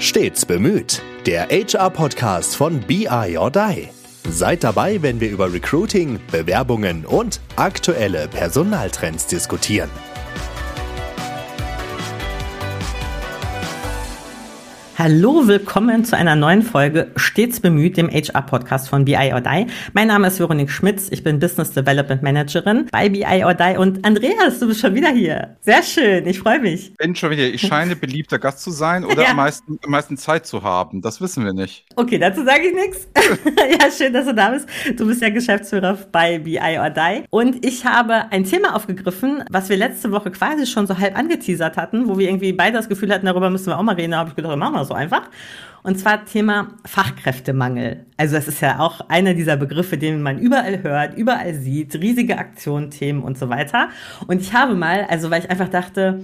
Stets bemüht. Der HR-Podcast von BI or Die. Seid dabei, wenn wir über Recruiting, Bewerbungen und aktuelle Personaltrends diskutieren. Hallo, willkommen zu einer neuen Folge Stets bemüht, dem HR-Podcast von BI or Die. Mein Name ist Veronique Schmitz, ich bin Business Development Managerin bei BI or Die und Andreas, du bist schon wieder hier. Sehr schön, ich freue mich. Bin schon wieder, ich scheine beliebter Gast zu sein oder ja. am, meisten, am meisten Zeit zu haben, das wissen wir nicht. Okay, dazu sage ich nichts. Ja, schön, dass du da bist. Du bist ja Geschäftsführer bei BI or Die und ich habe ein Thema aufgegriffen, was wir letzte Woche quasi schon so halb angeteasert hatten, wo wir irgendwie beide das Gefühl hatten, darüber müssen wir auch mal reden, da habe ich gedacht, machen wir so einfach. Und zwar Thema Fachkräftemangel. Also das ist ja auch einer dieser Begriffe, den man überall hört, überall sieht, riesige Aktionen, Themen und so weiter. Und ich habe mal, also weil ich einfach dachte,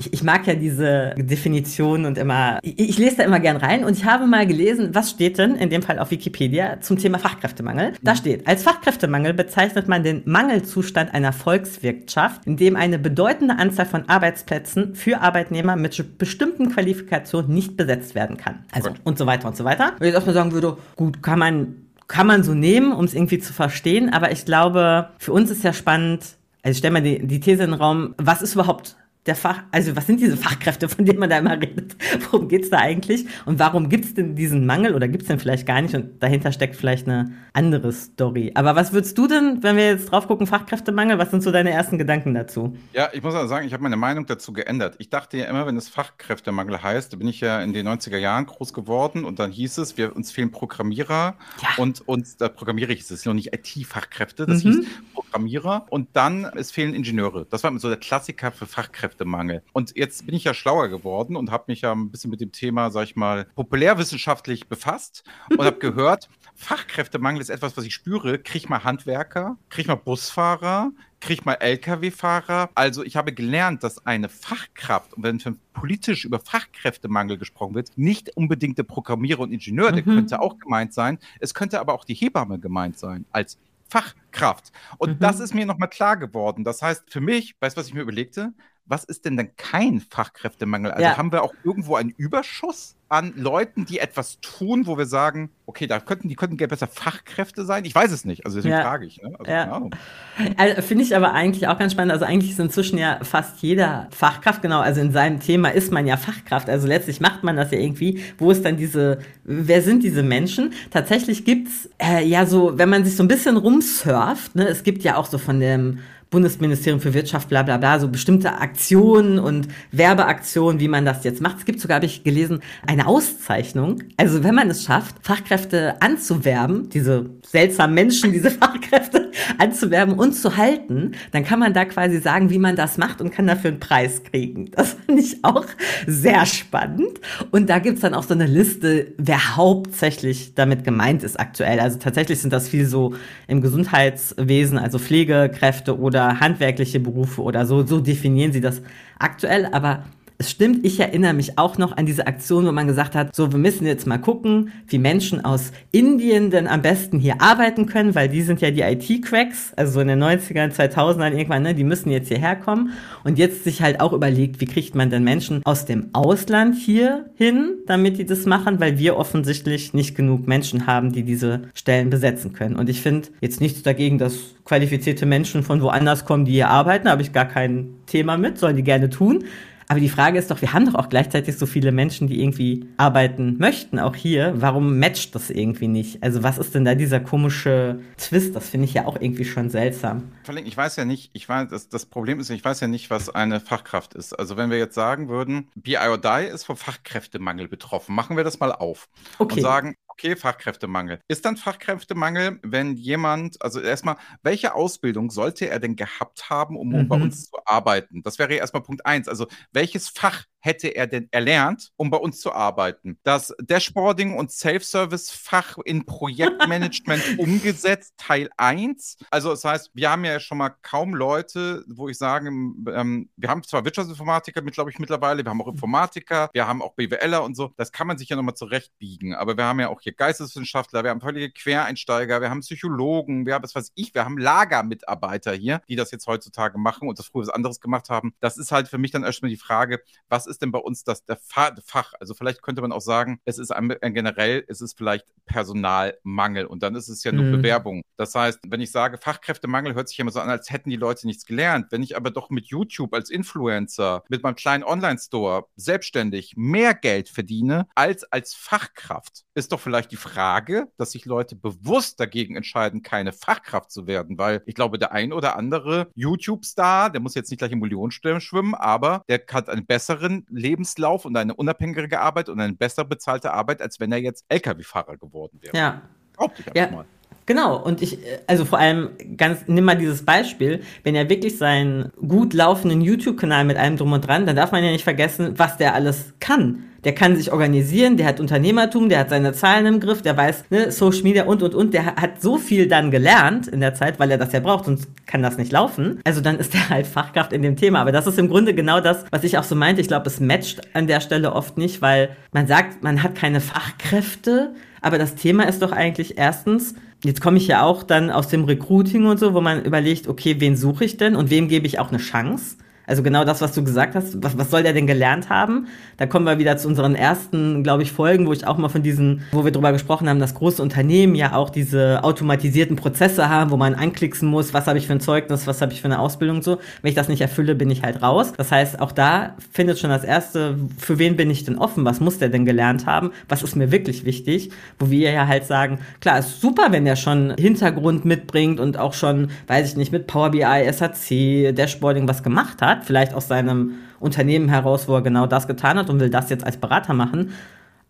ich, ich mag ja diese Definition und immer, ich, ich, lese da immer gern rein und ich habe mal gelesen, was steht denn in dem Fall auf Wikipedia zum Thema Fachkräftemangel? Da mhm. steht, als Fachkräftemangel bezeichnet man den Mangelzustand einer Volkswirtschaft, in dem eine bedeutende Anzahl von Arbeitsplätzen für Arbeitnehmer mit bestimmten Qualifikationen nicht besetzt werden kann. Also gut. und so weiter und so weiter. Wenn ich erstmal sagen würde, gut, kann man kann man so nehmen, um es irgendwie zu verstehen, aber ich glaube, für uns ist ja spannend, also ich stelle mal die, die These in den Raum, was ist überhaupt der Fach, also was sind diese Fachkräfte, von denen man da immer redet? Worum geht's da eigentlich? Und warum gibt's denn diesen Mangel oder gibt's den vielleicht gar nicht? Und dahinter steckt vielleicht eine andere Story. Aber was würdest du denn, wenn wir jetzt drauf gucken, Fachkräftemangel, was sind so deine ersten Gedanken dazu? Ja, ich muss auch sagen, ich habe meine Meinung dazu geändert. Ich dachte ja immer, wenn es Fachkräftemangel heißt, da bin ich ja in den 90er Jahren groß geworden und dann hieß es, wir, uns fehlen Programmierer ja. und uns, da programmiere ich es, noch nicht IT-Fachkräfte, das mhm. hieß Programmierer und dann, es fehlen Ingenieure. Das war so der Klassiker für Fachkräfte. Fachkräftemangel. Und jetzt bin ich ja schlauer geworden und habe mich ja ein bisschen mit dem Thema, sag ich mal, populärwissenschaftlich befasst und habe gehört, Fachkräftemangel ist etwas, was ich spüre. Krieg mal Handwerker, krieg mal Busfahrer, krieg mal Lkw-Fahrer. Also ich habe gelernt, dass eine Fachkraft, und wenn politisch über Fachkräftemangel gesprochen wird, nicht unbedingt der Programmierer und Ingenieur, mhm. der könnte auch gemeint sein. Es könnte aber auch die Hebamme gemeint sein als Fachkraft. Und mhm. das ist mir nochmal klar geworden. Das heißt, für mich, weißt du, was ich mir überlegte? Was ist denn denn kein Fachkräftemangel? Also ja. haben wir auch irgendwo einen Überschuss an Leuten, die etwas tun, wo wir sagen, okay, da könnten, die könnten besser Fachkräfte sein? Ich weiß es nicht, also deswegen ja. frage ich. Ne? Also, ja. Also, Finde ich aber eigentlich auch ganz spannend. Also eigentlich ist inzwischen ja fast jeder Fachkraft, genau, also in seinem Thema ist man ja Fachkraft. Also letztlich macht man das ja irgendwie. Wo ist dann diese, wer sind diese Menschen? Tatsächlich gibt's äh, ja so, wenn man sich so ein bisschen rumsurft, ne, es gibt ja auch so von dem Bundesministerium für Wirtschaft, bla bla bla, so bestimmte Aktionen und Werbeaktionen, wie man das jetzt macht. Es gibt sogar, habe ich gelesen, eine Auszeichnung. Also wenn man es schafft, Fachkräfte anzuwerben, diese seltsamen Menschen, diese Fachkräfte anzuwerben und zu halten, dann kann man da quasi sagen, wie man das macht und kann dafür einen Preis kriegen. Das finde ich auch sehr spannend. Und da gibt's dann auch so eine Liste, wer hauptsächlich damit gemeint ist aktuell. Also tatsächlich sind das viel so im Gesundheitswesen, also Pflegekräfte oder oder handwerkliche Berufe oder so. So definieren sie das aktuell. Aber es stimmt, ich erinnere mich auch noch an diese Aktion, wo man gesagt hat, so, wir müssen jetzt mal gucken, wie Menschen aus Indien denn am besten hier arbeiten können, weil die sind ja die IT-Cracks, also so in den 90ern, 2000ern irgendwann, ne, die müssen jetzt hierher kommen. Und jetzt sich halt auch überlegt, wie kriegt man denn Menschen aus dem Ausland hier hin, damit die das machen, weil wir offensichtlich nicht genug Menschen haben, die diese Stellen besetzen können. Und ich finde jetzt nichts dagegen, dass qualifizierte Menschen von woanders kommen, die hier arbeiten, habe ich gar kein Thema mit, sollen die gerne tun. Aber die Frage ist doch, wir haben doch auch gleichzeitig so viele Menschen, die irgendwie arbeiten möchten, auch hier. Warum matcht das irgendwie nicht? Also was ist denn da dieser komische Twist? Das finde ich ja auch irgendwie schon seltsam. Ich weiß ja nicht, ich weiß, das, das Problem ist, ich weiß ja nicht, was eine Fachkraft ist. Also wenn wir jetzt sagen würden, BI or Die ist vom Fachkräftemangel betroffen, machen wir das mal auf okay. und sagen, okay, Fachkräftemangel. Ist dann Fachkräftemangel, wenn jemand, also erstmal, welche Ausbildung sollte er denn gehabt haben, um, um mhm. bei uns zu arbeiten? Das wäre erstmal Punkt eins. Also welches Fach hätte er denn erlernt, um bei uns zu arbeiten? Das Dashboarding und Self-Service-Fach in Projektmanagement umgesetzt, Teil 1. Also das heißt, wir haben ja schon mal kaum Leute, wo ich sage, ähm, wir haben zwar Wirtschaftsinformatiker, glaube ich, mittlerweile, wir haben auch Informatiker, wir haben auch BWLer und so. Das kann man sich ja nochmal zurechtbiegen. Aber wir haben ja auch hier Geisteswissenschaftler, wir haben völlige Quereinsteiger, wir haben Psychologen, wir haben, was weiß ich, wir haben Lagermitarbeiter hier, die das jetzt heutzutage machen und das früher was anderes gemacht haben. Das ist halt für mich dann erstmal die Frage, was ist denn bei uns das der Fach? Also vielleicht könnte man auch sagen, es ist ein, ein generell, es ist vielleicht Personalmangel und dann ist es ja nur mhm. Bewerbung. Das heißt, wenn ich sage Fachkräftemangel, hört sich immer so an, als hätten die Leute nichts gelernt. Wenn ich aber doch mit YouTube als Influencer, mit meinem kleinen Online-Store selbstständig mehr Geld verdiene als als Fachkraft, ist doch vielleicht die Frage, dass sich Leute bewusst dagegen entscheiden, keine Fachkraft zu werden, weil ich glaube, der ein oder andere YouTube-Star, der muss jetzt nicht gleich im Millionenstern schwimmen, aber der hat einen besseren Lebenslauf und eine unabhängige Arbeit und eine besser bezahlte Arbeit, als wenn er jetzt Lkw-Fahrer geworden wäre. Ja. Behaupte ich ja. mal. Genau, und ich, also vor allem ganz, nimm mal dieses Beispiel, wenn er wirklich seinen gut laufenden YouTube-Kanal mit allem drum und dran, dann darf man ja nicht vergessen, was der alles kann. Der kann sich organisieren, der hat Unternehmertum, der hat seine Zahlen im Griff, der weiß, ne, Social Media und und und, der hat so viel dann gelernt in der Zeit, weil er das ja braucht, sonst kann das nicht laufen. Also dann ist er halt Fachkraft in dem Thema. Aber das ist im Grunde genau das, was ich auch so meinte. Ich glaube, es matcht an der Stelle oft nicht, weil man sagt, man hat keine Fachkräfte, aber das Thema ist doch eigentlich erstens, jetzt komme ich ja auch dann aus dem Recruiting und so, wo man überlegt, okay, wen suche ich denn und wem gebe ich auch eine Chance? Also genau das, was du gesagt hast. Was, was soll der denn gelernt haben? Da kommen wir wieder zu unseren ersten, glaube ich, Folgen, wo ich auch mal von diesen, wo wir drüber gesprochen haben, dass große Unternehmen ja auch diese automatisierten Prozesse haben, wo man anklicken muss, was habe ich für ein Zeugnis, was habe ich für eine Ausbildung und so. Wenn ich das nicht erfülle, bin ich halt raus. Das heißt, auch da findet schon das erste, für wen bin ich denn offen? Was muss der denn gelernt haben? Was ist mir wirklich wichtig? Wo wir ja halt sagen, klar, ist super, wenn der schon Hintergrund mitbringt und auch schon, weiß ich nicht, mit Power BI, SAC, Dashboarding was gemacht hat vielleicht aus seinem Unternehmen heraus, wo er genau das getan hat und will das jetzt als Berater machen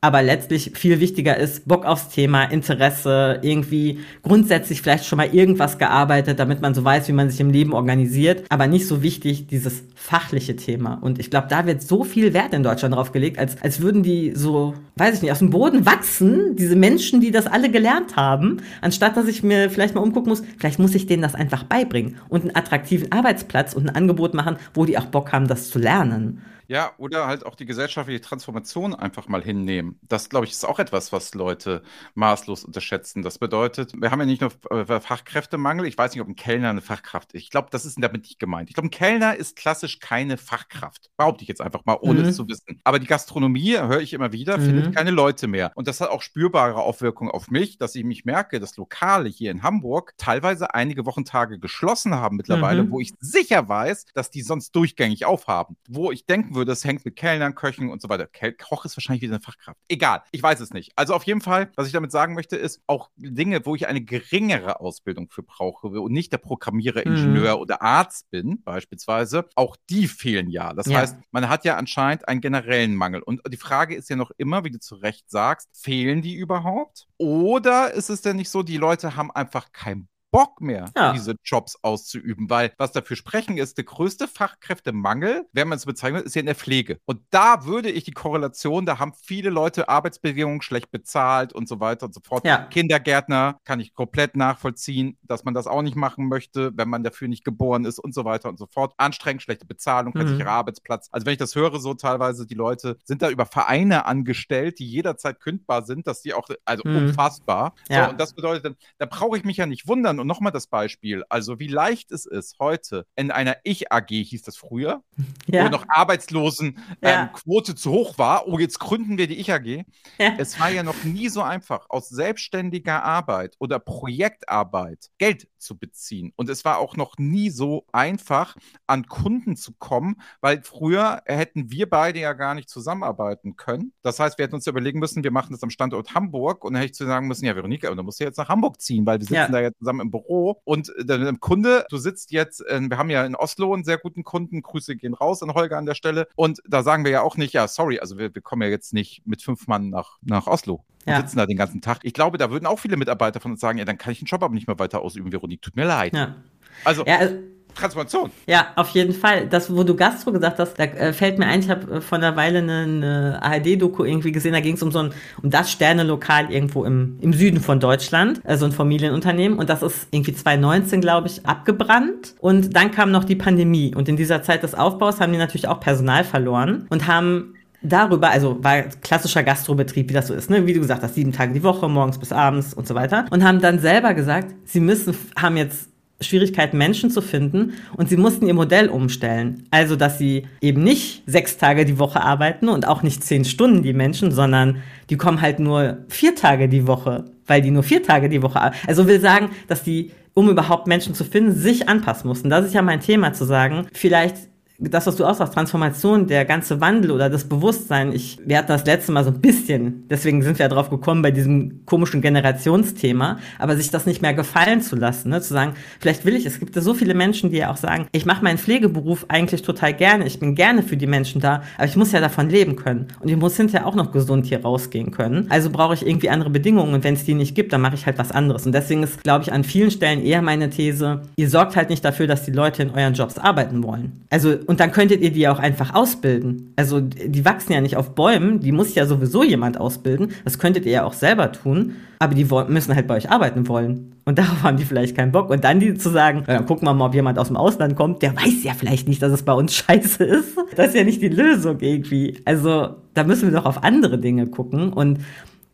aber letztlich viel wichtiger ist, Bock aufs Thema, Interesse, irgendwie grundsätzlich vielleicht schon mal irgendwas gearbeitet, damit man so weiß, wie man sich im Leben organisiert, aber nicht so wichtig dieses fachliche Thema. Und ich glaube, da wird so viel Wert in Deutschland drauf gelegt, als, als würden die so, weiß ich nicht, aus dem Boden wachsen, diese Menschen, die das alle gelernt haben, anstatt dass ich mir vielleicht mal umgucken muss, vielleicht muss ich denen das einfach beibringen und einen attraktiven Arbeitsplatz und ein Angebot machen, wo die auch Bock haben, das zu lernen. Ja, oder halt auch die gesellschaftliche Transformation einfach mal hinnehmen. Das, glaube ich, ist auch etwas, was Leute maßlos unterschätzen. Das bedeutet, wir haben ja nicht nur äh, Fachkräftemangel. Ich weiß nicht, ob ein Kellner eine Fachkraft ist. Ich glaube, das ist damit nicht gemeint. Ich glaube, ein Kellner ist klassisch keine Fachkraft. Behaupte ich jetzt einfach mal, ohne mhm. es zu wissen. Aber die Gastronomie, höre ich immer wieder, mhm. findet keine Leute mehr. Und das hat auch spürbare Auswirkungen auf mich, dass ich mich merke, dass Lokale hier in Hamburg teilweise einige Wochentage geschlossen haben mittlerweile, mhm. wo ich sicher weiß, dass die sonst durchgängig aufhaben. Wo ich denken würde, das hängt mit Kellnern, Köchen und so weiter. Koch ist wahrscheinlich wieder eine Fachkraft. Egal, ich weiß es nicht. Also auf jeden Fall, was ich damit sagen möchte, ist auch Dinge, wo ich eine geringere Ausbildung für brauche und nicht der Programmierer, mhm. Ingenieur mhm. oder Arzt bin, beispielsweise, auch die fehlen ja. Das ja. heißt, man hat ja anscheinend einen generellen Mangel. Und die Frage ist ja noch immer, wie du zu Recht sagst, fehlen die überhaupt? Oder ist es denn nicht so, die Leute haben einfach keinen Bock mehr, ja. diese Jobs auszuüben, weil was dafür sprechen ist, der größte Fachkräftemangel, wenn man es bezeichnet, ist ja in der Pflege. Und da würde ich die Korrelation, da haben viele Leute Arbeitsbedingungen schlecht bezahlt und so weiter und so fort. Ja. Kindergärtner kann ich komplett nachvollziehen, dass man das auch nicht machen möchte, wenn man dafür nicht geboren ist und so weiter und so fort. Anstrengend, schlechte Bezahlung, kein mhm. Arbeitsplatz. Also wenn ich das höre, so teilweise, die Leute sind da über Vereine angestellt, die jederzeit kündbar sind, dass die auch, also mhm. unfassbar. Ja. So, und das bedeutet, da brauche ich mich ja nicht wundern, und nochmal das Beispiel, also wie leicht es ist, heute in einer Ich-AG hieß das früher, ja. wo noch Arbeitslosenquote ähm, zu hoch war, oh, jetzt gründen wir die Ich-AG. Ja. Es war ja noch nie so einfach, aus selbstständiger Arbeit oder Projektarbeit Geld zu beziehen. Und es war auch noch nie so einfach, an Kunden zu kommen, weil früher hätten wir beide ja gar nicht zusammenarbeiten können. Das heißt, wir hätten uns überlegen müssen, wir machen das am Standort Hamburg und dann hätte ich zu sagen müssen, ja, Veronika, dann musst du jetzt nach Hamburg ziehen, weil wir sitzen ja. da ja zusammen im Büro. Und äh, der Kunde, du sitzt jetzt, äh, wir haben ja in Oslo einen sehr guten Kunden, Grüße gehen raus an Holger an der Stelle. Und da sagen wir ja auch nicht, ja, sorry, also wir, wir kommen ja jetzt nicht mit fünf Mann nach, nach Oslo und ja. sitzen da den ganzen Tag. Ich glaube, da würden auch viele Mitarbeiter von uns sagen, ja, dann kann ich den Job aber nicht mehr weiter ausüben, Veronik, tut mir leid. Ja. Also, ja, also Transformation. Ja, auf jeden Fall. Das, wo du Gastro gesagt hast, da äh, fällt mir ein, ich habe äh, vor einer Weile eine, ARD-Doku irgendwie gesehen, da ging es um so ein, um das Sternelokal irgendwo im, im Süden von Deutschland, also ein Familienunternehmen und das ist irgendwie 2019, glaube ich, abgebrannt und dann kam noch die Pandemie und in dieser Zeit des Aufbaus haben die natürlich auch Personal verloren und haben darüber, also war klassischer Gastrobetrieb, wie das so ist, ne? wie du gesagt hast, sieben Tage die Woche, morgens bis abends und so weiter. Und haben dann selber gesagt, sie müssen, haben jetzt Schwierigkeiten, Menschen zu finden und sie mussten ihr Modell umstellen. Also, dass sie eben nicht sechs Tage die Woche arbeiten und auch nicht zehn Stunden die Menschen, sondern die kommen halt nur vier Tage die Woche, weil die nur vier Tage die Woche arbeiten. Also will sagen, dass die um überhaupt Menschen zu finden, sich anpassen mussten. Das ist ja mein Thema zu sagen. Vielleicht das, was du auch sagst, Transformation, der ganze Wandel oder das Bewusstsein, ich, wir hatten das letzte Mal so ein bisschen, deswegen sind wir ja drauf gekommen bei diesem komischen Generationsthema, aber sich das nicht mehr gefallen zu lassen, ne? zu sagen, vielleicht will ich, es gibt ja so viele Menschen, die ja auch sagen, ich mache meinen Pflegeberuf eigentlich total gerne, ich bin gerne für die Menschen da, aber ich muss ja davon leben können und ich muss hinterher auch noch gesund hier rausgehen können. Also brauche ich irgendwie andere Bedingungen und wenn es die nicht gibt, dann mache ich halt was anderes. Und deswegen ist, glaube ich, an vielen Stellen eher meine These, ihr sorgt halt nicht dafür, dass die Leute in euren Jobs arbeiten wollen. Also und dann könntet ihr die auch einfach ausbilden. Also die wachsen ja nicht auf Bäumen, die muss ja sowieso jemand ausbilden. Das könntet ihr ja auch selber tun. Aber die müssen halt bei euch arbeiten wollen. Und darauf haben die vielleicht keinen Bock. Und dann die zu sagen, dann gucken wir mal, ob jemand aus dem Ausland kommt, der weiß ja vielleicht nicht, dass es bei uns scheiße ist. Das ist ja nicht die Lösung irgendwie. Also da müssen wir doch auf andere Dinge gucken. Und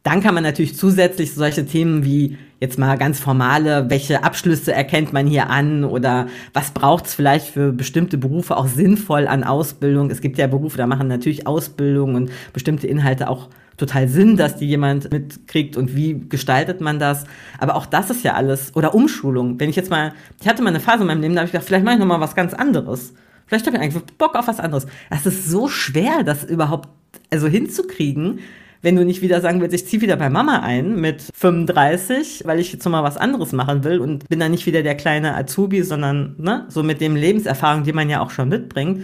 dann kann man natürlich zusätzlich solche Themen wie jetzt mal ganz formale, welche Abschlüsse erkennt man hier an oder was braucht es vielleicht für bestimmte Berufe auch sinnvoll an Ausbildung. Es gibt ja Berufe, da machen natürlich Ausbildung und bestimmte Inhalte auch total Sinn, dass die jemand mitkriegt und wie gestaltet man das. Aber auch das ist ja alles. Oder Umschulung. Wenn ich jetzt mal, ich hatte mal eine Phase in meinem Leben, da habe ich gedacht, vielleicht mache ich noch mal was ganz anderes. Vielleicht habe ich eigentlich Bock auf was anderes. Das ist so schwer, das überhaupt also hinzukriegen wenn du nicht wieder sagen willst, ich ziehe wieder bei Mama ein mit 35, weil ich jetzt mal was anderes machen will und bin dann nicht wieder der kleine Azubi, sondern ne, so mit dem Lebenserfahrung, die man ja auch schon mitbringt.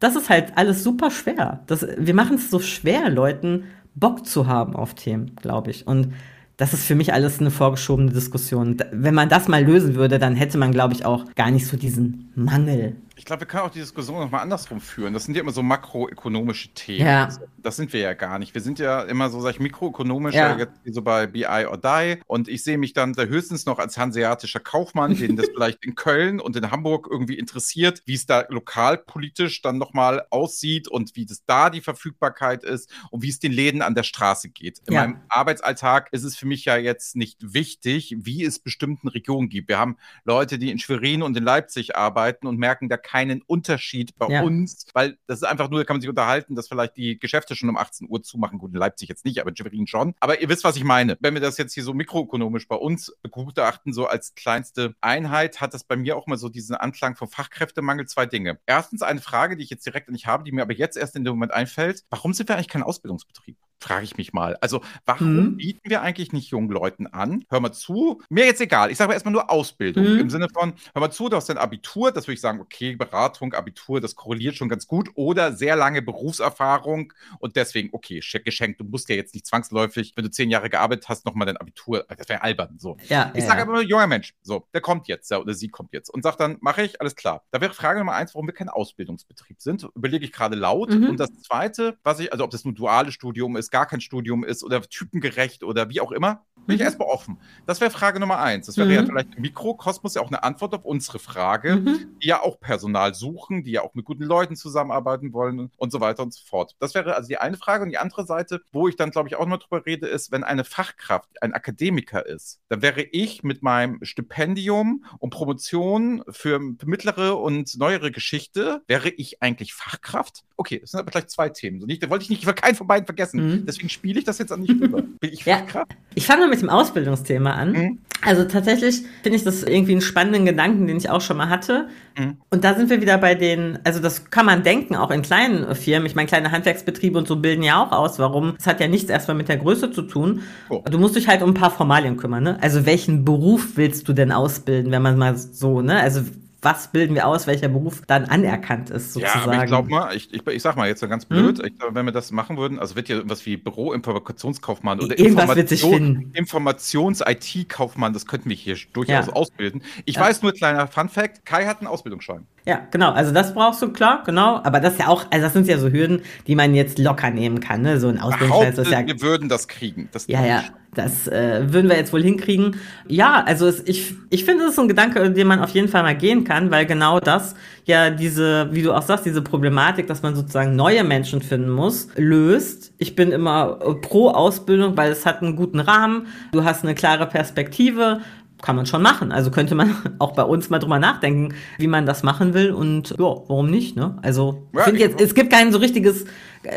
Das ist halt alles super schwer. Das, wir machen es so schwer, Leuten Bock zu haben auf Themen, glaube ich. Und das ist für mich alles eine vorgeschobene Diskussion. Wenn man das mal lösen würde, dann hätte man, glaube ich, auch gar nicht so diesen Mangel ich glaube, wir können auch die Diskussion nochmal andersrum führen. Das sind ja immer so makroökonomische Themen. Ja. Das sind wir ja gar nicht. Wir sind ja immer so, sag ich, mikroökonomisch, ja. so bei BI or Die. Und ich sehe mich dann da höchstens noch als hanseatischer Kaufmann, den das vielleicht in Köln und in Hamburg irgendwie interessiert, wie es da lokalpolitisch dann nochmal aussieht und wie das da die Verfügbarkeit ist und wie es den Läden an der Straße geht. In ja. meinem Arbeitsalltag ist es für mich ja jetzt nicht wichtig, wie es bestimmten Regionen gibt. Wir haben Leute, die in Schwerin und in Leipzig arbeiten und merken, da keinen Unterschied bei ja. uns, weil das ist einfach nur, da kann man sich unterhalten, dass vielleicht die Geschäfte schon um 18 Uhr zumachen. Gut, in Leipzig jetzt nicht, aber in Schwerin schon. Aber ihr wisst, was ich meine. Wenn wir das jetzt hier so mikroökonomisch bei uns begutachten, so als kleinste Einheit, hat das bei mir auch mal so diesen Anklang vom Fachkräftemangel zwei Dinge. Erstens eine Frage, die ich jetzt direkt nicht habe, die mir aber jetzt erst in dem Moment einfällt. Warum sind wir eigentlich kein Ausbildungsbetrieb? Frage ich mich mal. Also, warum mhm. bieten wir eigentlich nicht jungen Leuten an? Hör mal zu, mir jetzt egal. Ich sage erstmal nur Ausbildung mhm. im Sinne von, hör mal zu, du hast dein Abitur, das würde ich sagen, okay, Beratung, Abitur, das korreliert schon ganz gut oder sehr lange Berufserfahrung und deswegen, okay, geschenkt. Du musst ja jetzt nicht zwangsläufig, wenn du zehn Jahre gearbeitet hast, nochmal dein Abitur, das wäre albern. So. Ja, ich ja, sage ja. aber nur, junger Mensch, so, der kommt jetzt, der oder sie kommt jetzt und sagt dann, mache ich, alles klar. Da wäre Frage Nummer eins, warum wir kein Ausbildungsbetrieb sind, überlege ich gerade laut. Mhm. Und das zweite, was ich, also ob das ein duales Studium ist, gar kein Studium ist, oder typengerecht oder wie auch immer, bin ich mhm. erstmal offen. Das wäre Frage Nummer eins. Das wäre mhm. ja vielleicht im Mikrokosmos ja auch eine Antwort auf unsere Frage, mhm. die ja auch Personal suchen, die ja auch mit guten Leuten zusammenarbeiten wollen und so weiter und so fort. Das wäre also die eine Frage. Und die andere Seite, wo ich dann, glaube ich, auch noch drüber rede, ist, wenn eine Fachkraft ein Akademiker ist, dann wäre ich mit meinem Stipendium und Promotion für mittlere und neuere Geschichte, wäre ich eigentlich Fachkraft? Okay, das sind aber gleich zwei Themen. Nicht, da wollte ich nicht, ich will keinen von beiden vergessen. Mhm. Deswegen spiele ich das jetzt an nicht rüber. Bin ich Fachkraft? Ja. Ich fange mit dem Ausbildungsthema an. Mhm. Also tatsächlich finde ich das irgendwie einen spannenden Gedanken, den ich auch schon mal hatte. Mhm. Und da sind wir wieder bei den, also das kann man denken, auch in kleinen Firmen. Ich meine, kleine Handwerksbetriebe und so bilden ja auch aus. Warum? Das hat ja nichts erstmal mit der Größe zu tun. Oh. Du musst dich halt um ein paar Formalien kümmern. Ne? Also welchen Beruf willst du denn ausbilden, wenn man mal so, ne? Also was bilden wir aus, welcher Beruf dann anerkannt ist, sozusagen. Ja, aber ich glaube mal, ich, ich, ich sag mal jetzt ganz blöd, hm? ich glaub, wenn wir das machen würden, also wird ja irgendwas wie Büroinformationskaufmann oder Information, Informations-IT-Kaufmann, das könnten wir hier durchaus ja. ausbilden. Ich ja. weiß nur, kleiner Fun-Fact, Kai hat einen Ausbildungsschein. Ja, genau. Also das brauchst du, klar, genau. Aber das ist ja auch, also das sind ja so Hürden, die man jetzt locker nehmen kann, ne? So ein Ausbildungsschein ist ja. Wir würden das kriegen. Das ja, ja. Das äh, würden wir jetzt wohl hinkriegen. Ja, also es, ich, ich finde, das ist ein Gedanke, den man auf jeden Fall mal gehen kann, weil genau das ja diese, wie du auch sagst, diese Problematik, dass man sozusagen neue Menschen finden muss, löst. Ich bin immer pro Ausbildung, weil es hat einen guten Rahmen, du hast eine klare Perspektive kann man schon machen. Also könnte man auch bei uns mal drüber nachdenken, wie man das machen will und ja, warum nicht, ne? Also, ja, ich jetzt, es gibt kein so richtiges,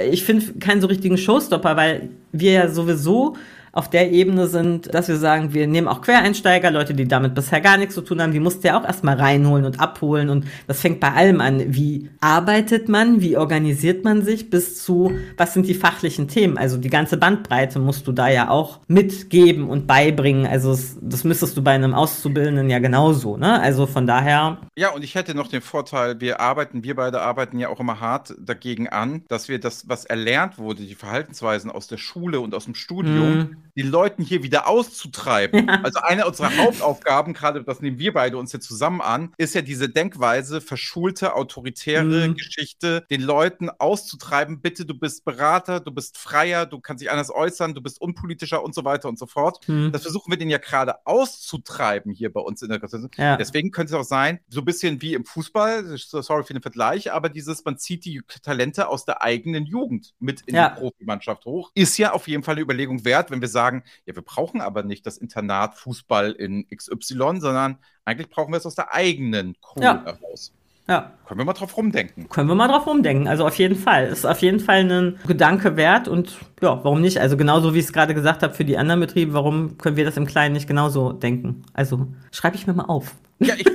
ich finde keinen so richtigen Showstopper, weil wir ja sowieso auf der Ebene sind, dass wir sagen, wir nehmen auch Quereinsteiger, Leute, die damit bisher gar nichts zu tun haben, die musst du ja auch erstmal reinholen und abholen und das fängt bei allem an. Wie arbeitet man, wie organisiert man sich bis zu, was sind die fachlichen Themen? Also die ganze Bandbreite musst du da ja auch mitgeben und beibringen. Also das, das müsstest du bei einem Auszubildenden ja genauso, ne? Also von daher. Ja, und ich hätte noch den Vorteil, wir arbeiten, wir beide arbeiten ja auch immer hart dagegen an, dass wir das, was erlernt wurde, die Verhaltensweisen aus der Schule und aus dem Studium, mm den Leuten hier wieder auszutreiben. Ja. Also eine unserer Hauptaufgaben, gerade das nehmen wir beide uns hier zusammen an, ist ja diese Denkweise, verschulte, autoritäre mhm. Geschichte, den Leuten auszutreiben, bitte, du bist Berater, du bist freier, du kannst dich anders äußern, du bist unpolitischer und so weiter und so fort. Mhm. Das versuchen wir den ja gerade auszutreiben hier bei uns in der ja. Deswegen könnte es auch sein, so ein bisschen wie im Fußball, sorry für den Vergleich, aber dieses, man zieht die Talente aus der eigenen Jugend mit in ja. die Profimannschaft hoch, ist ja auf jeden Fall eine Überlegung wert, wenn wir sagen, ja, wir brauchen aber nicht das Internat Fußball in XY, sondern eigentlich brauchen wir es aus der eigenen Kohle ja. heraus. Ja. Können wir mal drauf rumdenken. Können wir mal drauf rumdenken. Also auf jeden Fall. Ist auf jeden Fall ein Gedanke wert und ja, warum nicht? Also genauso wie ich es gerade gesagt habe für die anderen Betriebe, warum können wir das im Kleinen nicht genauso denken? Also schreibe ich mir mal auf. Ja, ich,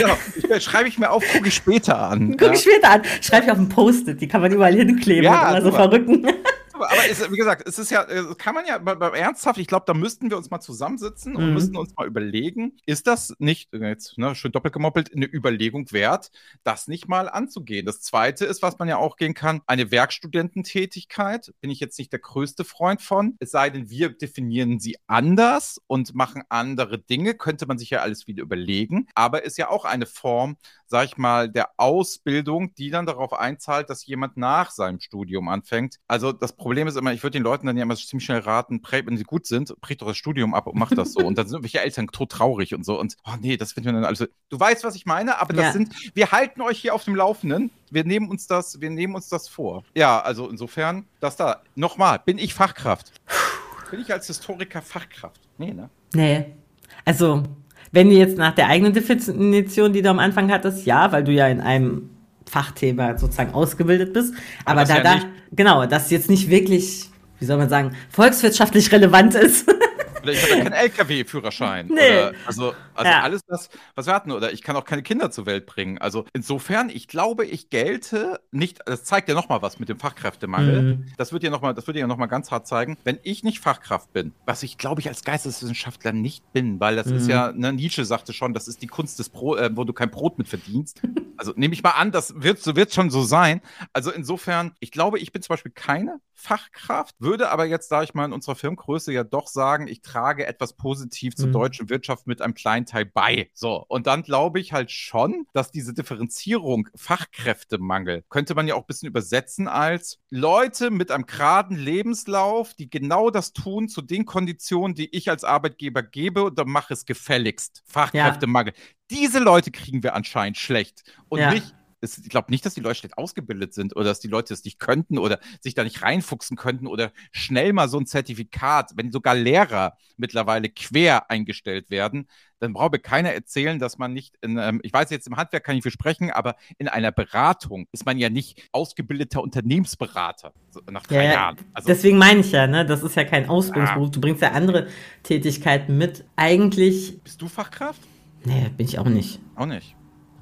ja, ich, schreibe ich mir auf, gucke ich später an. Gucke ich ja. später an. Schreibe ich auf ein Post-it, die kann man überall hinkleben ja, und immer so verrücken aber es, wie gesagt, es ist ja, äh, kann man ja ernsthaft, ich glaube, da müssten wir uns mal zusammensitzen und mhm. müssten uns mal überlegen, ist das nicht, äh, jetzt ne, schön doppelt gemoppelt, eine Überlegung wert, das nicht mal anzugehen. Das zweite ist, was man ja auch gehen kann, eine Werkstudententätigkeit, bin ich jetzt nicht der größte Freund von, es sei denn, wir definieren sie anders und machen andere Dinge, könnte man sich ja alles wieder überlegen, aber ist ja auch eine Form, sag ich mal, der Ausbildung, die dann darauf einzahlt, dass jemand nach seinem Studium anfängt. Also das Problem ist immer, ich würde den Leuten dann ja immer ziemlich schnell raten, wenn sie gut sind, bricht doch das Studium ab und macht das so. und dann sind welche Eltern tot traurig und so. Und oh nee, das finden wir dann alles. Du weißt, was ich meine, aber das ja. sind, wir halten euch hier auf dem Laufenden. Wir nehmen uns das, wir nehmen uns das vor. Ja, also insofern, das da. Nochmal, bin ich Fachkraft? Bin ich als Historiker Fachkraft? Nee, ne? Nee. Also, wenn du jetzt nach der eigenen Definition, die du am Anfang hattest, ja, weil du ja in einem Fachthema sozusagen ausgebildet bist. Aber, Aber da, ja da, genau, das jetzt nicht wirklich, wie soll man sagen, volkswirtschaftlich relevant ist. Oder ich habe ja keinen LKW-Führerschein. Nee. also also ja. alles das, was wir hatten. Oder ich kann auch keine Kinder zur Welt bringen. Also insofern, ich glaube, ich gelte nicht, das zeigt ja nochmal was mit dem Fachkräftemangel. Mhm. Das wird ja nochmal, das wird ja nochmal ganz hart zeigen. Wenn ich nicht Fachkraft bin, was ich glaube ich als Geisteswissenschaftler nicht bin, weil das mhm. ist ja, ne, Nietzsche sagte schon, das ist die Kunst des Brot, äh, wo du kein Brot mit verdienst. Also nehme ich mal an, das wird, so wird schon so sein. Also insofern, ich glaube, ich bin zum Beispiel keine Fachkraft, würde aber jetzt, da ich mal in unserer Firmengröße ja doch sagen, ich trage etwas positiv zur mhm. deutschen Wirtschaft mit einem kleinen Teil bei. So, und dann glaube ich halt schon, dass diese Differenzierung Fachkräftemangel könnte man ja auch ein bisschen übersetzen als Leute mit einem geraden Lebenslauf, die genau das tun zu den Konditionen, die ich als Arbeitgeber gebe und dann mache es gefälligst. Fachkräftemangel. Ja. Diese Leute kriegen wir anscheinend schlecht und ja. nicht ich glaube nicht, dass die Leute schlecht ausgebildet sind oder dass die Leute es nicht könnten oder sich da nicht reinfuchsen könnten oder schnell mal so ein Zertifikat, wenn sogar Lehrer mittlerweile quer eingestellt werden, dann braucht mir keiner erzählen, dass man nicht in, ähm, ich weiß jetzt im Handwerk kann ich versprechen, aber in einer Beratung ist man ja nicht ausgebildeter Unternehmensberater so nach drei ja, Jahren. Also, deswegen meine ich ja, ne, das ist ja kein Ausbildungsberuf. Ah. Du bringst ja andere Tätigkeiten mit. Eigentlich. Bist du Fachkraft? Nee, bin ich auch nicht. Auch nicht.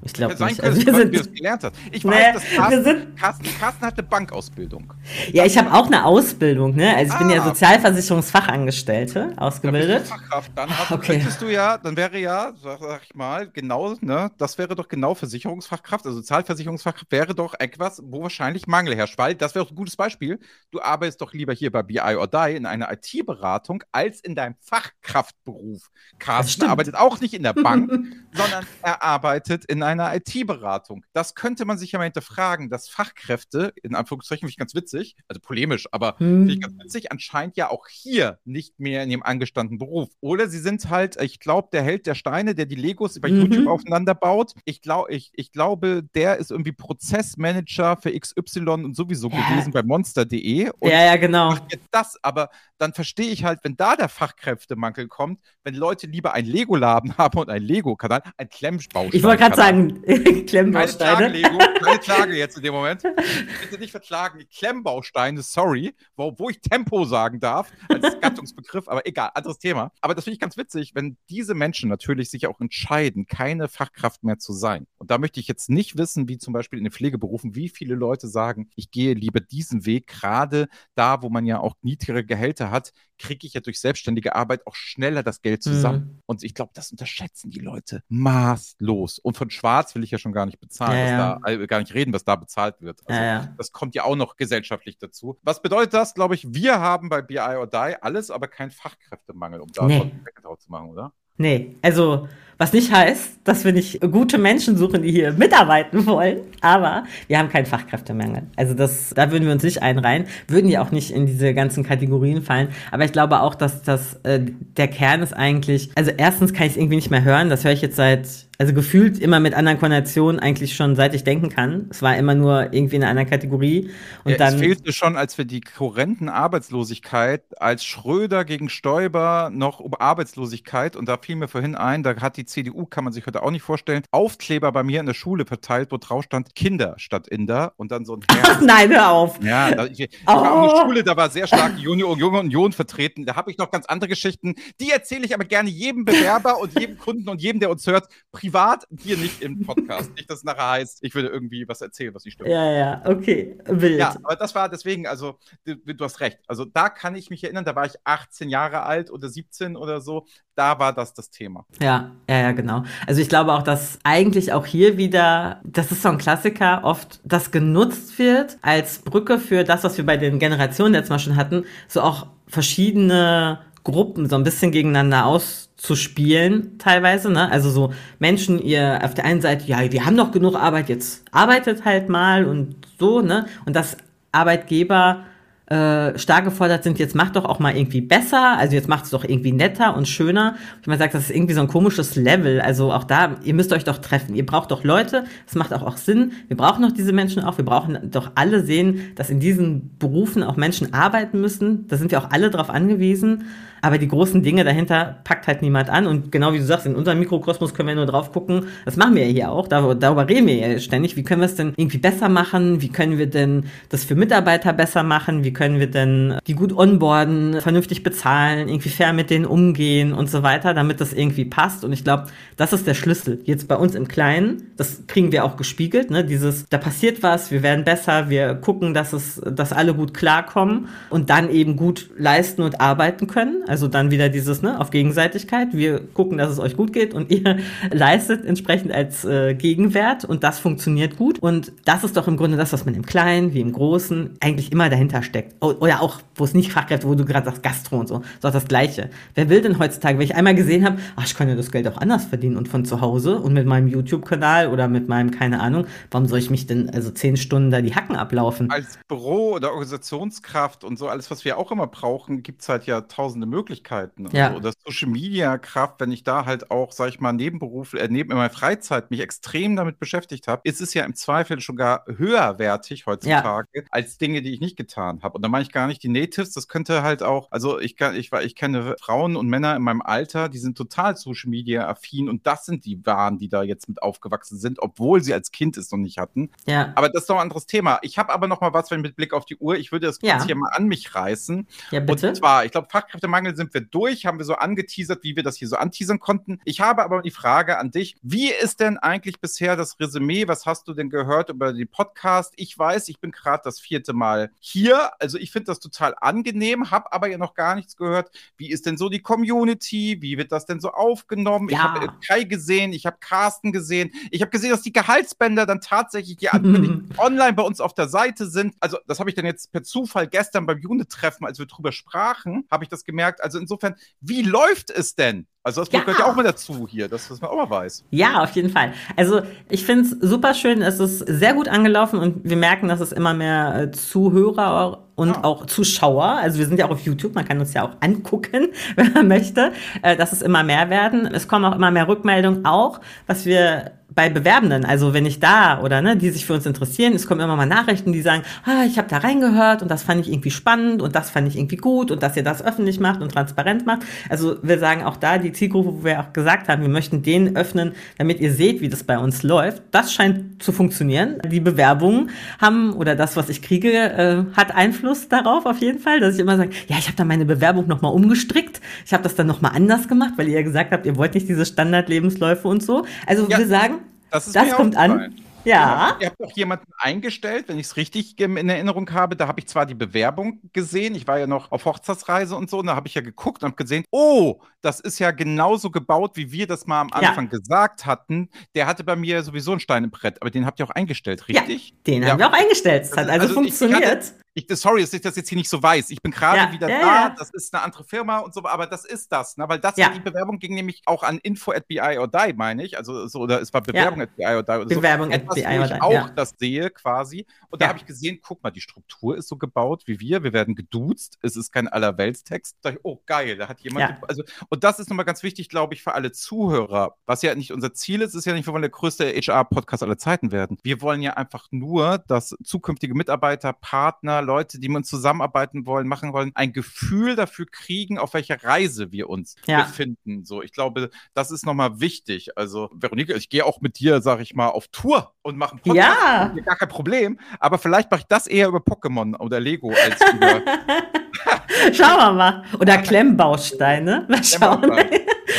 Ich glaube nicht. Können, also wir sind, das gelernt hast. Ich nee, weiß, dass Carsten, sind, Carsten, Carsten hat eine Bankausbildung. Ja, ich habe auch eine Ausbildung. Ne? Also ich ah, bin ja ah. Sozialversicherungsfachangestellte, ausgebildet. Dann, Fachkraft. dann hast, okay. könntest du ja, dann wäre ja, sag, sag, ich mal, genau, ne, das wäre doch genau Versicherungsfachkraft, also Sozialversicherungsfachkraft wäre doch etwas, wo wahrscheinlich Mangel herrscht, weil das wäre doch ein gutes Beispiel. Du arbeitest doch lieber hier bei BI or Die in einer IT-Beratung als in deinem Fachkraftberuf. Carsten arbeitet auch nicht in der Bank, sondern er arbeitet in einer einer IT-Beratung. Das könnte man sich ja mal hinterfragen, dass Fachkräfte, in Anführungszeichen, finde ich ganz witzig, also polemisch, aber hm. finde ich ganz witzig, anscheinend ja auch hier nicht mehr in ihrem angestammten Beruf. Oder sie sind halt, ich glaube, der Held der Steine, der die Legos bei mhm. YouTube aufeinander baut. Ich, glaub, ich, ich glaube, der ist irgendwie Prozessmanager für XY und sowieso ja. gewesen bei monster.de. Ja, ja, genau. Macht jetzt das, aber dann verstehe ich halt, wenn da der Fachkräftemangel kommt, wenn Leute lieber ein Lego-Laden haben und ein Lego-Kanal, ein Klemmbaustall. Ich wollte gerade sagen, Klemmbausteine. Keine Klage, Lego, keine Klage jetzt in dem Moment. Bitte nicht verklagen, Klemmbausteine, sorry, wo, wo ich Tempo sagen darf, als Gattungsbegriff, aber egal, anderes Thema. Aber das finde ich ganz witzig, wenn diese Menschen natürlich sich auch entscheiden, keine Fachkraft mehr zu sein. Und da möchte ich jetzt nicht wissen, wie zum Beispiel in den Pflegeberufen, wie viele Leute sagen, ich gehe lieber diesen Weg, gerade da, wo man ja auch niedrige Gehälter hat, kriege ich ja durch selbstständige Arbeit auch schneller das Geld zusammen. Mhm. Und ich glaube, das unterschätzen die Leute maßlos. Und von Schwarz will ich ja schon gar nicht bezahlen, ja, ja. Da, äh, gar nicht reden, was da bezahlt wird. Also, ja, das kommt ja auch noch gesellschaftlich dazu. Was bedeutet das, glaube ich? Wir haben bei BI or Die alles, aber kein Fachkräftemangel, um da nee. zu machen, oder? Nee, also was nicht heißt, dass wir nicht gute Menschen suchen, die hier mitarbeiten wollen. Aber wir haben keinen Fachkräftemangel. Also das, da würden wir uns nicht einreihen, würden ja auch nicht in diese ganzen Kategorien fallen. Aber ich glaube auch, dass das äh, der Kern ist eigentlich. Also erstens kann ich es irgendwie nicht mehr hören. Das höre ich jetzt seit also gefühlt immer mit anderen Konnotationen eigentlich schon seit ich denken kann. Es war immer nur irgendwie in einer Kategorie. Und ja, dann, es fehlte schon, als wir die korrenten Arbeitslosigkeit, als Schröder gegen Stoiber noch um Arbeitslosigkeit, und da fiel mir vorhin ein, da hat die CDU, kann man sich heute auch nicht vorstellen, Aufkleber bei mir in der Schule verteilt, wo drauf stand Kinder statt Inder und dann so ein Herz. Nein, hör auf. Ja, da, ich, ich oh. war auch eine Schule, da war sehr stark die Junge, Junge Union vertreten. Da habe ich noch ganz andere Geschichten. Die erzähle ich aber gerne jedem Bewerber und jedem Kunden und jedem, der uns hört, privat hier nicht im Podcast. nicht, dass es nachher heißt, ich würde irgendwie was erzählen, was nicht stimmt. Ja, ja, okay. Wild. Ja, aber das war deswegen, also du, du, hast recht. Also da kann ich mich erinnern, da war ich 18 Jahre alt oder 17 oder so. Da war das das Thema. Ja, ja, ja, genau. Also ich glaube auch, dass eigentlich auch hier wieder, das ist so ein Klassiker, oft das genutzt wird als Brücke für das, was wir bei den Generationen letztes Mal schon hatten, so auch verschiedene Gruppen so ein bisschen gegeneinander auszuspielen, teilweise, ne? Also so Menschen, ihr auf der einen Seite, ja, wir haben doch genug Arbeit, jetzt arbeitet halt mal und so, ne? Und dass Arbeitgeber äh, stark gefordert sind, jetzt macht doch auch mal irgendwie besser, also jetzt macht es doch irgendwie netter und schöner. Ich mal sage, das ist irgendwie so ein komisches Level. Also auch da, ihr müsst euch doch treffen. Ihr braucht doch Leute, es macht auch, auch Sinn. Wir brauchen doch diese Menschen auch. Wir brauchen doch alle sehen, dass in diesen Berufen auch Menschen arbeiten müssen. Da sind wir auch alle drauf angewiesen. Aber die großen Dinge dahinter packt halt niemand an. Und genau wie du sagst, in unserem Mikrokosmos können wir nur drauf gucken. Das machen wir ja hier auch. Darüber, reden wir ja ständig. Wie können wir es denn irgendwie besser machen? Wie können wir denn das für Mitarbeiter besser machen? Wie können wir denn die gut onboarden, vernünftig bezahlen, irgendwie fair mit denen umgehen und so weiter, damit das irgendwie passt? Und ich glaube, das ist der Schlüssel. Jetzt bei uns im Kleinen, das kriegen wir auch gespiegelt, ne? Dieses, da passiert was, wir werden besser, wir gucken, dass es, dass alle gut klarkommen und dann eben gut leisten und arbeiten können. Also dann wieder dieses, ne, auf Gegenseitigkeit. Wir gucken, dass es euch gut geht und ihr leistet entsprechend als äh, Gegenwert und das funktioniert gut. Und das ist doch im Grunde das, was man im Kleinen wie im Großen eigentlich immer dahinter steckt. Oder auch, wo es nicht Fachkräfte, wo du gerade sagst, Gastro und so, ist auch das Gleiche. Wer will denn heutzutage, wenn ich einmal gesehen habe, ach, ich kann ja das Geld auch anders verdienen und von zu Hause und mit meinem YouTube-Kanal oder mit meinem, keine Ahnung, warum soll ich mich denn also zehn Stunden da die Hacken ablaufen? Als Büro- oder Organisationskraft und so alles, was wir auch immer brauchen, gibt es halt ja tausende Möglichkeiten. Möglichkeiten. Ja. Also, oder Social Media Kraft, wenn ich da halt auch, sag ich mal, Nebenberuf, äh, neben in meiner Freizeit mich extrem damit beschäftigt habe, ist es ja im Zweifel sogar höherwertig heutzutage ja. als Dinge, die ich nicht getan habe. Und da meine ich gar nicht die Natives, das könnte halt auch, also ich kann, ich, ich kenne Frauen und Männer in meinem Alter, die sind total Social Media affin und das sind die Waren, die da jetzt mit aufgewachsen sind, obwohl sie als Kind es noch nicht hatten. Ja. Aber das ist doch ein anderes Thema. Ich habe aber noch mal was, wenn mit Blick auf die Uhr, ich würde das ja. hier mal an mich reißen. Ja, bitte. Und zwar, ich glaube, Fachkräftemangel sind wir durch, haben wir so angeteasert, wie wir das hier so anteasern konnten. Ich habe aber die Frage an dich, wie ist denn eigentlich bisher das Resümee? Was hast du denn gehört über den Podcast? Ich weiß, ich bin gerade das vierte Mal hier, also ich finde das total angenehm, habe aber ja noch gar nichts gehört. Wie ist denn so die Community? Wie wird das denn so aufgenommen? Ja. Ich habe Kai gesehen, ich habe Carsten gesehen, ich habe gesehen, dass die Gehaltsbänder dann tatsächlich die online bei uns auf der Seite sind. Also das habe ich dann jetzt per Zufall gestern beim Unit-Treffen, als wir drüber sprachen, habe ich das gemerkt. Also insofern wie läuft es denn? Also das ja. gehört ja auch mal dazu hier, dass, dass man auch mal weiß. Ja, auf jeden Fall. Also ich finde es super schön, es ist sehr gut angelaufen und wir merken, dass es immer mehr äh, Zuhörer und ja. auch Zuschauer, also wir sind ja auch auf YouTube, man kann uns ja auch angucken, wenn man möchte, äh, dass es immer mehr werden. Es kommen auch immer mehr Rückmeldungen, auch was wir bei Bewerbenden, also wenn ich da oder ne, die sich für uns interessieren, es kommen immer mal Nachrichten, die sagen, ah, ich habe da reingehört und das fand ich irgendwie spannend und das fand ich irgendwie gut und dass ihr das öffentlich macht und transparent macht. Also wir sagen auch da die Zielgruppe, wo wir auch gesagt haben, wir möchten den öffnen, damit ihr seht, wie das bei uns läuft. Das scheint zu funktionieren. Die Bewerbungen haben oder das, was ich kriege, äh, hat Einfluss darauf auf jeden Fall, dass ich immer sage, ja, ich habe da meine Bewerbung nochmal umgestrickt, ich habe das dann nochmal anders gemacht, weil ihr ja gesagt habt, ihr wollt nicht diese Standardlebensläufe und so. Also ja. wir sagen, das, das kommt an. Ja. Ihr habt doch jemanden eingestellt, wenn ich es richtig in Erinnerung habe. Da habe ich zwar die Bewerbung gesehen. Ich war ja noch auf Hochzeitsreise und so. Und da habe ich ja geguckt und gesehen, oh, das ist ja genauso gebaut, wie wir das mal am Anfang ja. gesagt hatten. Der hatte bei mir sowieso einen Stein im Brett. Aber den habt ihr auch eingestellt, richtig? Ja, den ja. haben wir auch eingestellt. Es hat also, also funktioniert. Ich, sorry, dass ich das jetzt hier nicht so weiß. Ich bin gerade ja, wieder ja, da, ja. das ist eine andere Firma und so, aber das ist das, ne? weil das ja. die Bewerbung ging nämlich auch an info at BI or die, meine ich. Also so, oder es war Bewerbung at BI or die. Oder Bewerbung so. at Etwas, BI or die. ich auch das sehe quasi. Und da habe ich gesehen, guck mal, die Struktur ist so gebaut wie wir. Wir werden geduzt. Es ist kein Allerweltstext. Da ich, oh, geil, da hat jemand. Also, und das ist nochmal ganz wichtig, glaube ich, für alle Zuhörer. Was ja nicht unser Ziel ist, ist ja nicht, wir wollen der größte HR-Podcast aller Zeiten werden. Wir wollen ja einfach nur, dass zukünftige Mitarbeiter, Partner, Leute, die man zusammen zusammenarbeiten wollen, machen wollen, ein Gefühl dafür kriegen, auf welcher Reise wir uns ja. befinden. So, ich glaube, das ist nochmal wichtig. Also, Veronika, ich gehe auch mit dir, sag ich mal, auf Tour und mache einen Podcast. Ja. Gar kein Problem. Aber vielleicht mache ich das eher über Pokémon oder Lego als über. Schauen wir mal. Oder Klemmbausteine. Mal schauen.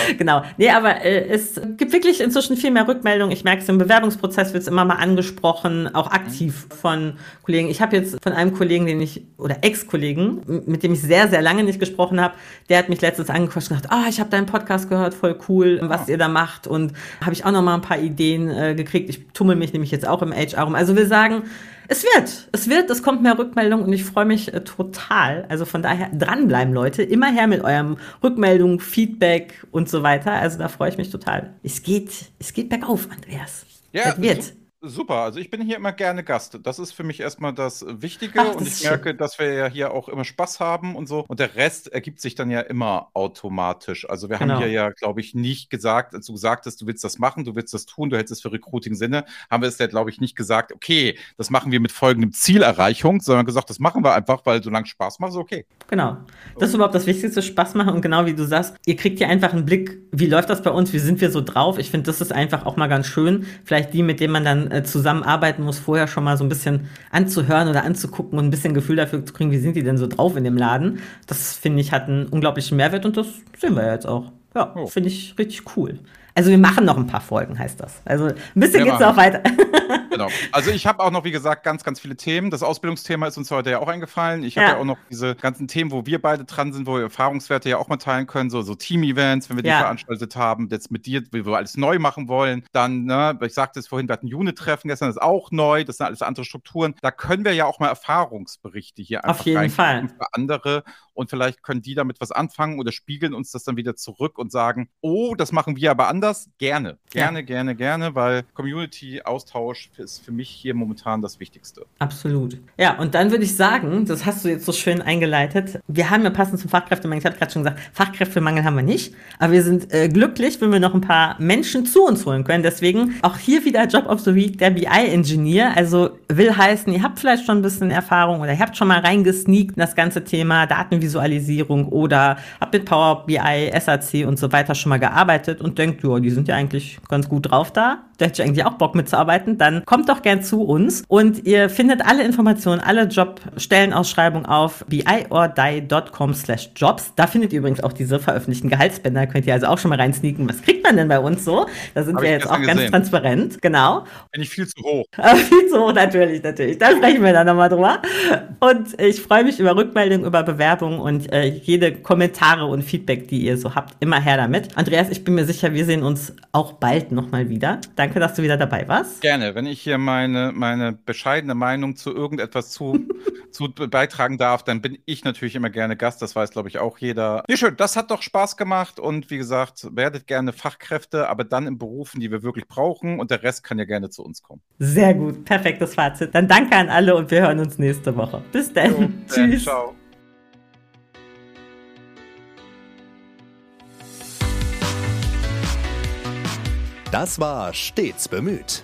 genau. Nee, aber äh, es gibt wirklich inzwischen viel mehr Rückmeldungen. Ich merke es im Bewerbungsprozess, wird es immer mal angesprochen, auch aktiv von Kollegen. Ich habe jetzt von einem Kollegen, den ich, oder Ex-Kollegen, mit dem ich sehr, sehr lange nicht gesprochen habe, der hat mich letztens angequatscht und gesagt, ah, oh, ich habe deinen Podcast gehört, voll cool, was ihr da macht. Und habe ich auch noch mal ein paar Ideen äh, gekriegt. Ich tummel mich nämlich jetzt auch im HR rum. Also wir sagen, es wird, es wird, es kommt mehr Rückmeldung und ich freue mich äh, total. Also von daher dranbleiben, Leute. Immer her mit eurem Rückmeldung, Feedback und so weiter. Also da freue ich mich total. Es geht, es geht bergauf, Andreas. Ja, es wird. Super, also ich bin hier immer gerne Gast. Das ist für mich erstmal das Wichtige Ach, das und ich merke, dass wir ja hier auch immer Spaß haben und so. Und der Rest ergibt sich dann ja immer automatisch. Also wir genau. haben hier ja, glaube ich, nicht gesagt, als du gesagt hast, du willst das machen, du willst das tun, du hältst es für Recruiting Sinne, haben wir es ja, glaube ich, nicht gesagt, okay, das machen wir mit folgendem Zielerreichung, sondern gesagt, das machen wir einfach, weil solange Spaß macht, ist okay. Genau. Das ist überhaupt das Wichtigste, Spaß machen und genau wie du sagst, ihr kriegt hier einfach einen Blick, wie läuft das bei uns, wie sind wir so drauf. Ich finde, das ist einfach auch mal ganz schön. Vielleicht die, mit denen man dann äh, zusammenarbeiten muss, vorher schon mal so ein bisschen anzuhören oder anzugucken und ein bisschen Gefühl dafür zu kriegen, wie sind die denn so drauf in dem Laden. Das finde ich hat einen unglaublichen Mehrwert und das sehen wir jetzt auch. Ja, oh. finde ich richtig cool. Also wir machen noch ein paar Folgen, heißt das. Also ein bisschen geht es auch weiter. genau. Also ich habe auch noch, wie gesagt, ganz, ganz viele Themen. Das Ausbildungsthema ist uns heute ja auch eingefallen. Ich habe ja. auch noch diese ganzen Themen, wo wir beide dran sind, wo wir Erfahrungswerte ja auch mal teilen können, so, so Team-Events, wenn wir die ja. veranstaltet haben, jetzt mit dir, wie wir alles neu machen wollen. Dann, ne, ich sagte es vorhin, wir hatten Unit-Treffen gestern, das ist auch neu, das sind alles andere Strukturen. Da können wir ja auch mal Erfahrungsberichte hier einfach Auf jeden Fall. für andere und vielleicht können die damit was anfangen oder spiegeln uns das dann wieder zurück und sagen, oh, das machen wir aber anders anders, gerne. Gerne, ja. gerne, gerne, weil Community-Austausch ist für mich hier momentan das Wichtigste. Absolut. Ja, und dann würde ich sagen, das hast du jetzt so schön eingeleitet. Wir haben ja passend zum Fachkräftemangel, ich habe gerade schon gesagt, Fachkräftemangel haben wir nicht, aber wir sind äh, glücklich, wenn wir noch ein paar Menschen zu uns holen können. Deswegen auch hier wieder Job of the Week, der BI-Engineer. Also will heißen, ihr habt vielleicht schon ein bisschen Erfahrung oder ihr habt schon mal reingesneakt in das ganze Thema Datenvisualisierung oder habt mit Power BI, SAC und so weiter schon mal gearbeitet und denkt, ja, die sind ja eigentlich ganz gut drauf da. Da hätte ich eigentlich auch Bock mitzuarbeiten. Dann kommt doch gern zu uns und ihr findet alle Informationen, alle Jobstellenausschreibungen auf biordie.com slash jobs. Da findet ihr übrigens auch diese veröffentlichten Gehaltsbänder. Könnt ihr also auch schon mal reinsneaken. Was kriegt man denn bei uns so? Da sind Hab wir jetzt auch gesehen. ganz transparent. Genau. Bin ich viel zu hoch. viel zu hoch, natürlich, natürlich. Da sprechen wir dann nochmal drüber. Und ich freue mich über Rückmeldungen, über Bewerbungen und äh, jede Kommentare und Feedback, die ihr so habt, immer her damit. Andreas, ich bin mir sicher, wir sehen uns auch bald nochmal wieder. Danke, dass du wieder dabei warst. Gerne, wenn ich hier meine, meine bescheidene Meinung zu irgendetwas zu, zu beitragen darf, dann bin ich natürlich immer gerne Gast. Das weiß, glaube ich, auch jeder. Ja, schön, das hat doch Spaß gemacht und wie gesagt, werdet gerne Fachkräfte, aber dann in Berufen, die wir wirklich brauchen und der Rest kann ja gerne zu uns kommen. Sehr gut, perfektes Fazit. Dann danke an alle und wir hören uns nächste Woche. Bis dann. Jo, Tschüss. Ciao. Das war Stets bemüht,